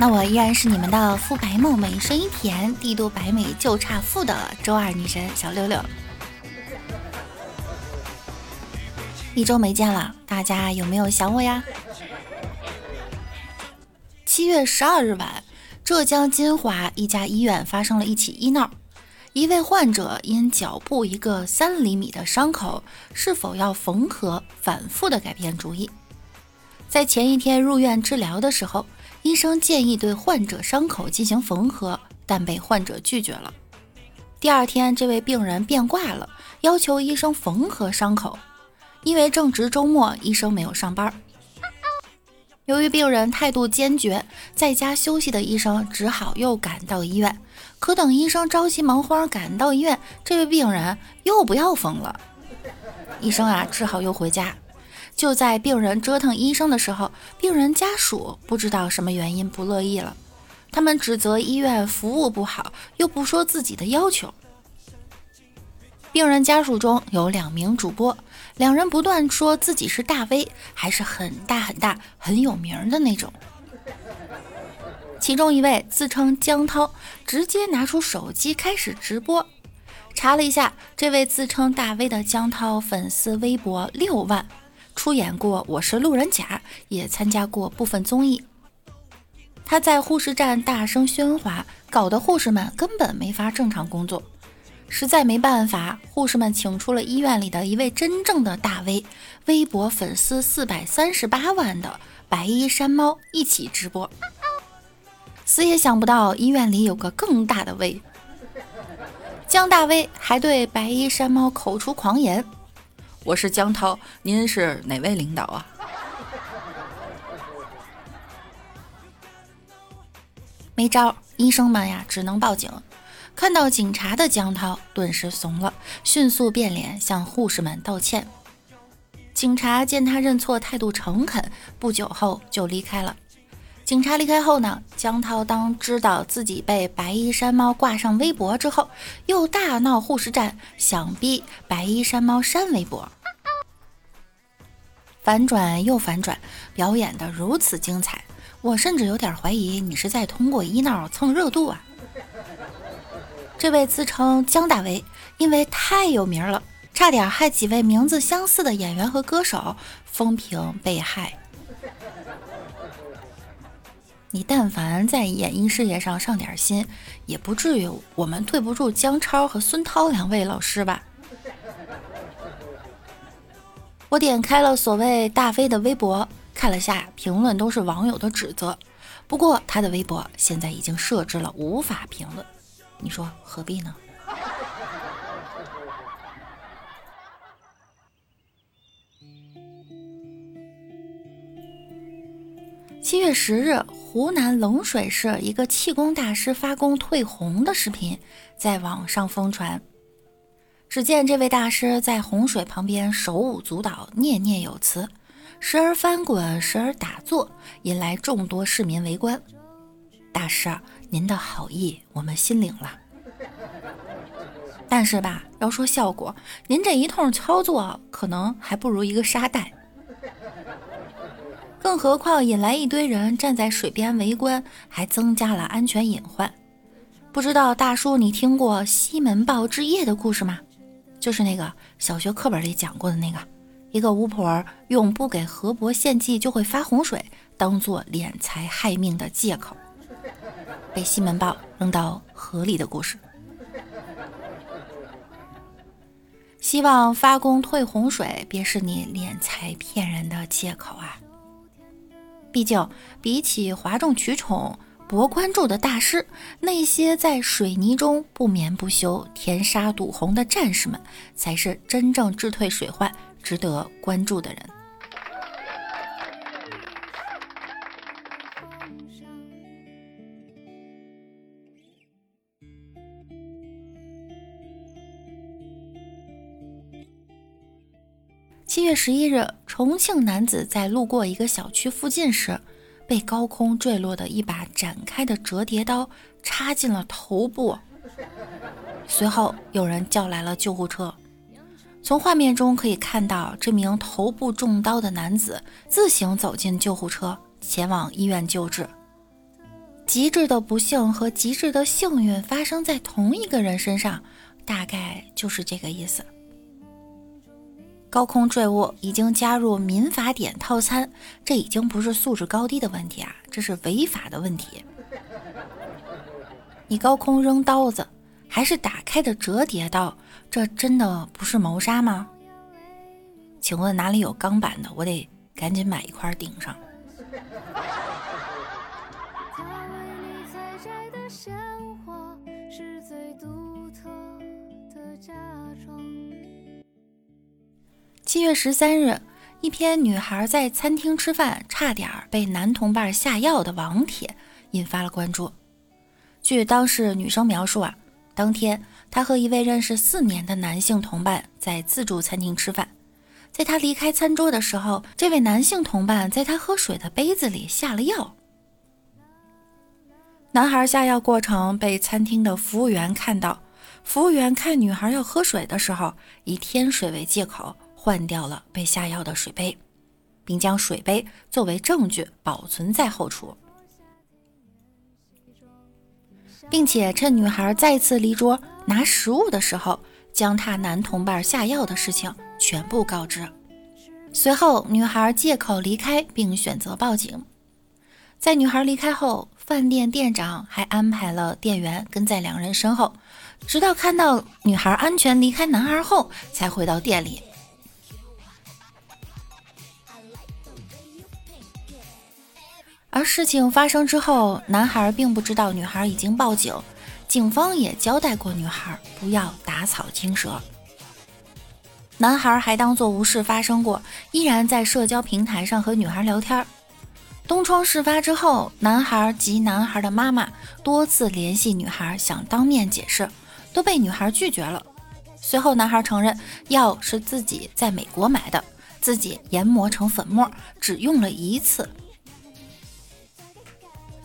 那我依然是你们的肤白貌美、声音甜、帝都白美就差富的周二女神小六六。一周没见了，大家有没有想我呀？七月十二日晚，浙江金华一家医院发生了一起医闹。一位患者因脚部一个三厘米的伤口是否要缝合，反复的改变主意。在前一天入院治疗的时候，医生建议对患者伤口进行缝合，但被患者拒绝了。第二天，这位病人变卦了，要求医生缝合伤口。因为正值周末，医生没有上班。由于病人态度坚决，在家休息的医生只好又赶到医院。可等医生着急忙慌赶到医院，这位病人又不要缝了。医生啊，只好又回家。就在病人折腾医生的时候，病人家属不知道什么原因不乐意了。他们指责医院服务不好，又不说自己的要求。病人家属中有两名主播。两人不断说自己是大 V，还是很大很大很有名的那种。其中一位自称江涛，直接拿出手机开始直播。查了一下，这位自称大 V 的江涛粉丝微博六万，出演过《我是路人甲》，也参加过部分综艺。他在护士站大声喧哗，搞得护士们根本没法正常工作。实在没办法，护士们请出了医院里的一位真正的大 V，微博粉丝四百三十八万的白衣山猫一起直播。死也想不到医院里有个更大的 V，江大 V 还对白衣山猫口出狂言：“我是江涛，您是哪位领导啊？” 没招，医生们呀，只能报警。看到警察的江涛顿时怂了，迅速变脸向护士们道歉。警察见他认错，态度诚恳，不久后就离开了。警察离开后呢，江涛当知道自己被白衣山猫挂上微博之后，又大闹护士站，想逼白衣山猫删微博。反转又反转，表演的如此精彩，我甚至有点怀疑你是在通过医闹蹭热度啊。这位自称江大为，因为太有名了，差点害几位名字相似的演员和歌手风评被害。你但凡在演艺事业上上点心，也不至于我们对不住姜超和孙涛两位老师吧？我点开了所谓大飞的微博，看了下评论，都是网友的指责。不过他的微博现在已经设置了无法评论。你说何必呢？七月十日，湖南冷水市一个气功大师发功退红的视频在网上疯传。只见这位大师在洪水旁边手舞足蹈，念念有词，时而翻滚，时而打坐，引来众多市民围观。大师。您的好意我们心领了，但是吧，要说效果，您这一通操作可能还不如一个沙袋。更何况引来一堆人站在水边围观，还增加了安全隐患。不知道大叔你听过西门豹之夜的故事吗？就是那个小学课本里讲过的那个，一个巫婆用不给河伯献祭就会发洪水，当做敛财害命的借口。被西门豹扔到河里的故事。希望发功退洪水，别是你敛财骗人的借口啊！毕竟，比起哗众取宠、博关注的大师，那些在水泥中不眠不休、填沙堵洪的战士们，才是真正治退水患值得关注的人。七月十一日，重庆男子在路过一个小区附近时。被高空坠落的一把展开的折叠刀插进了头部。随后，有人叫来了救护车。从画面中可以看到，这名头部中刀的男子自行走进救护车，前往医院救治。极致的不幸和极致的幸运发生在同一个人身上，大概就是这个意思。高空坠物已经加入民法典套餐，这已经不是素质高低的问题啊，这是违法的问题。你高空扔刀子，还是打开的折叠刀，这真的不是谋杀吗？请问哪里有钢板的？我得赶紧买一块顶上是最独特的嫁妆。七月十三日，一篇女孩在餐厅吃饭差点被男同伴下药的网帖引发了关注。据当事女生描述啊，当天她和一位认识四年的男性同伴在自助餐厅吃饭，在她离开餐桌的时候，这位男性同伴在她喝水的杯子里下了药。男孩下药过程被餐厅的服务员看到，服务员看女孩要喝水的时候，以添水为借口。换掉了被下药的水杯，并将水杯作为证据保存在后厨，并且趁女孩再次离桌拿食物的时候，将她男同伴下药的事情全部告知。随后，女孩借口离开，并选择报警。在女孩离开后，饭店店长还安排了店员跟在两人身后，直到看到女孩安全离开男孩后，才回到店里。而事情发生之后，男孩并不知道女孩已经报警，警方也交代过女孩不要打草惊蛇。男孩还当作无事发生过，依然在社交平台上和女孩聊天。东窗事发之后，男孩及男孩的妈妈多次联系女孩，想当面解释，都被女孩拒绝了。随后，男孩承认药是自己在美国买的，自己研磨成粉末，只用了一次。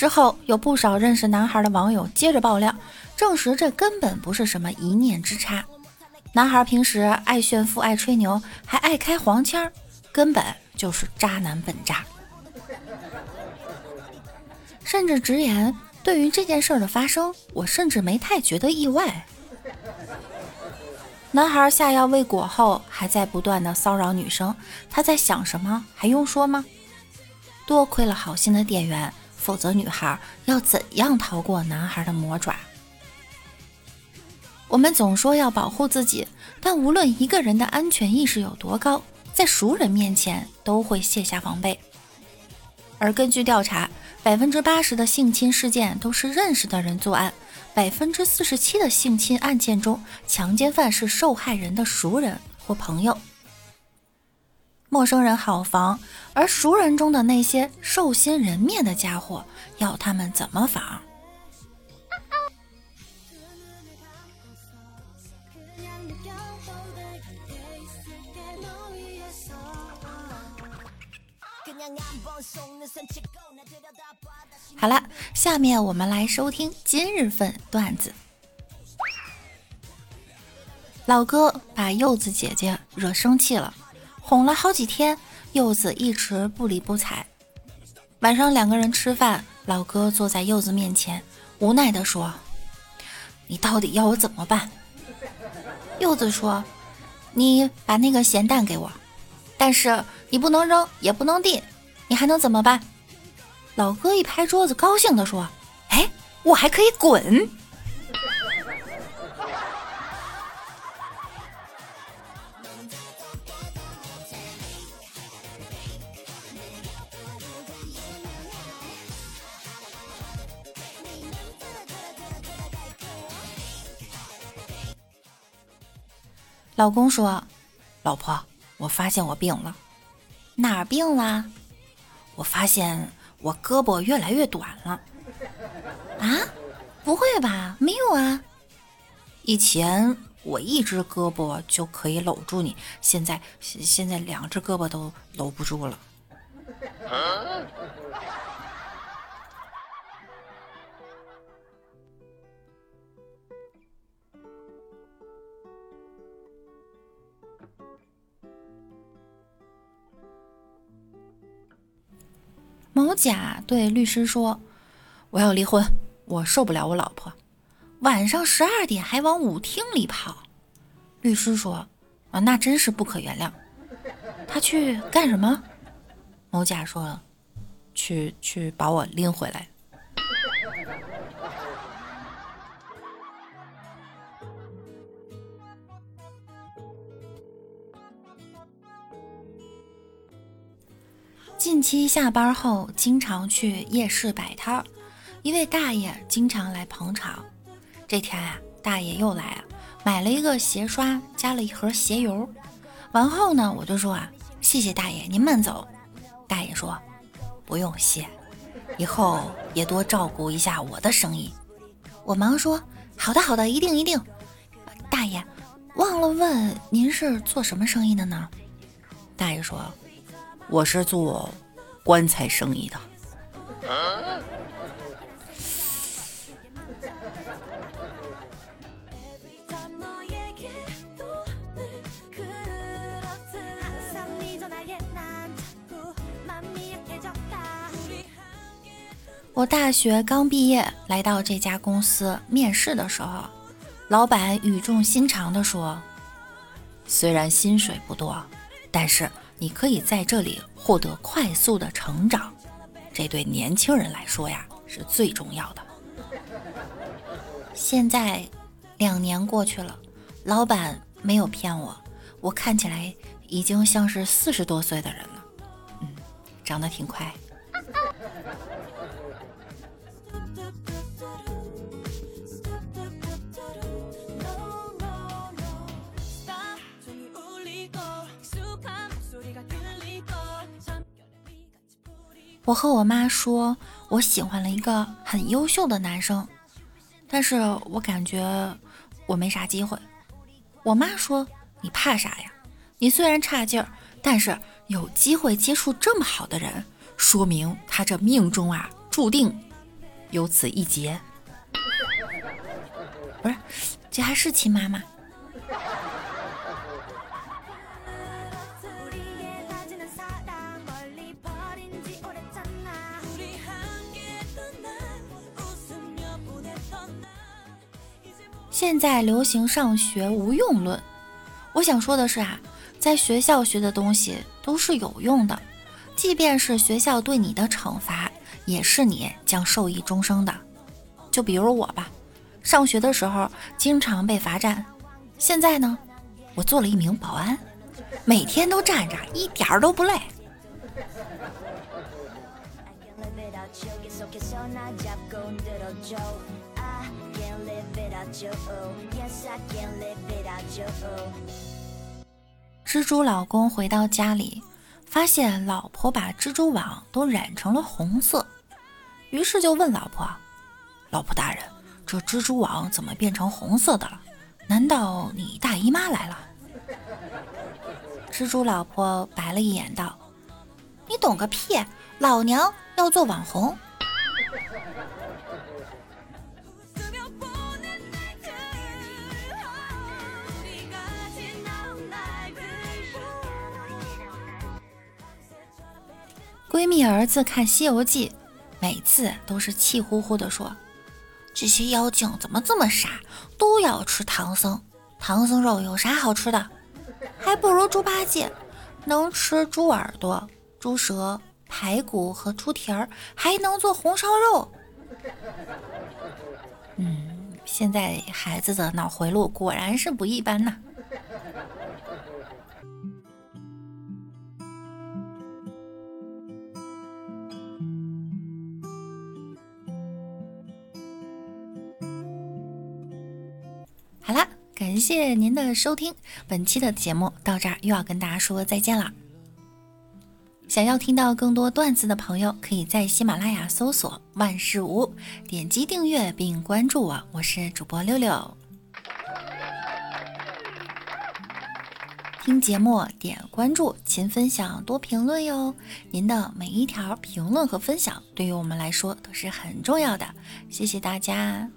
之后，有不少认识男孩的网友接着爆料，证实这根本不是什么一念之差。男孩平时爱炫富、爱吹牛，还爱开黄腔，根本就是渣男本渣。甚至直言，对于这件事的发生，我甚至没太觉得意外。男孩下药未果后，还在不断的骚扰女生，他在想什么？还用说吗？多亏了好心的店员。否则，女孩要怎样逃过男孩的魔爪？我们总说要保护自己，但无论一个人的安全意识有多高，在熟人面前都会卸下防备。而根据调查，百分之八十的性侵事件都是认识的人作案，百分之四十七的性侵案件中，强奸犯是受害人的熟人或朋友。陌生人好防，而熟人中的那些兽心人面的家伙，要他们怎么防？好了，下面我们来收听今日份段子。老哥把柚子姐姐惹生气了。哄了好几天，柚子一直不理不睬。晚上两个人吃饭，老哥坐在柚子面前，无奈地说：“你到底要我怎么办？”柚子说：“你把那个咸蛋给我，但是你不能扔，也不能递，你还能怎么办？”老哥一拍桌子，高兴地说：“哎，我还可以滚！”老公说：“老婆，我发现我病了，哪儿病了？我发现我胳膊越来越短了。啊？不会吧？没有啊。以前我一只胳膊就可以搂住你，现在现在两只胳膊都搂不住了。某甲对律师说：“我要离婚，我受不了我老婆，晚上十二点还往舞厅里跑。”律师说：“啊，那真是不可原谅。他去干什么？”某甲说：“去去把我拎回来。”近期下班后，经常去夜市摆摊儿。一位大爷经常来捧场。这天呀，大爷又来了，买了一个鞋刷，加了一盒鞋油。完后呢，我就说啊，谢谢大爷，您慢走。大爷说，不用谢，以后也多照顾一下我的生意。我忙说，好的好的，一定一定。大爷，忘了问您是做什么生意的呢？大爷说。我是做棺材生意的。我大学刚毕业，来到这家公司面试的时候，老板语重心长地说：“虽然薪水不多，但是……”你可以在这里获得快速的成长，这对年轻人来说呀是最重要的。现在两年过去了，老板没有骗我，我看起来已经像是四十多岁的人了，嗯，长得挺快。我和我妈说，我喜欢了一个很优秀的男生，但是我感觉我没啥机会。我妈说：“你怕啥呀？你虽然差劲儿，但是有机会接触这么好的人，说明他这命中啊注定有此一劫。”不是，这还是亲妈吗？现在流行上学无用论，我想说的是啊，在学校学的东西都是有用的，即便是学校对你的惩罚，也是你将受益终生的。就比如我吧，上学的时候经常被罚站，现在呢，我做了一名保安，每天都站着，一点儿都不累。蜘蛛老公回到家里，发现老婆把蜘蛛网都染成了红色，于是就问老婆：“老婆大人，这蜘蛛网怎么变成红色的了？难道你大姨妈来了？”蜘蛛老婆白了一眼，道：“你懂个屁！老娘要做网红。”闺蜜儿子看《西游记》，每次都是气呼呼地说：“这些妖精怎么这么傻，都要吃唐僧？唐僧肉有啥好吃的？还不如猪八戒，能吃猪耳朵、猪舌、排骨和猪蹄儿，还能做红烧肉。”嗯，现在孩子的脑回路果然是不一般呐。好啦，感谢您的收听，本期的节目到这儿又要跟大家说再见了。想要听到更多段子的朋友，可以在喜马拉雅搜索“万事屋”，点击订阅并关注我，我是主播六六。听节目点关注，勤分享，多评论哟！您的每一条评论和分享，对于我们来说都是很重要的，谢谢大家。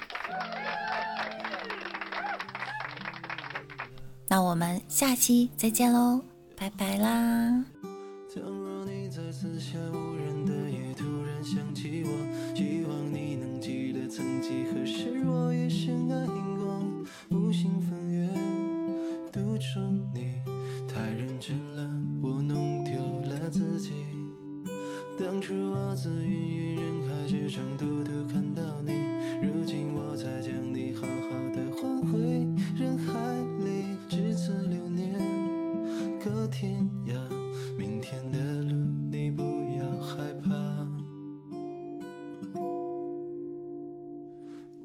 那我们下期再见喽拜拜啦。倘若你在四下无人的夜突然想起我希望你能记得曾几何时我也深爱过五星分月独处你太认真了我弄丢了自己。当初我自云云人海之中独独看到你。天涯，明天的路你不要害怕。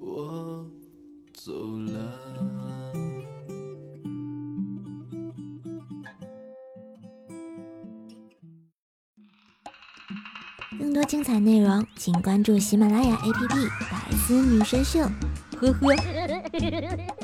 我走了。更多精彩内容，请关注喜马拉雅 APP《百思女神秀》。呵呵。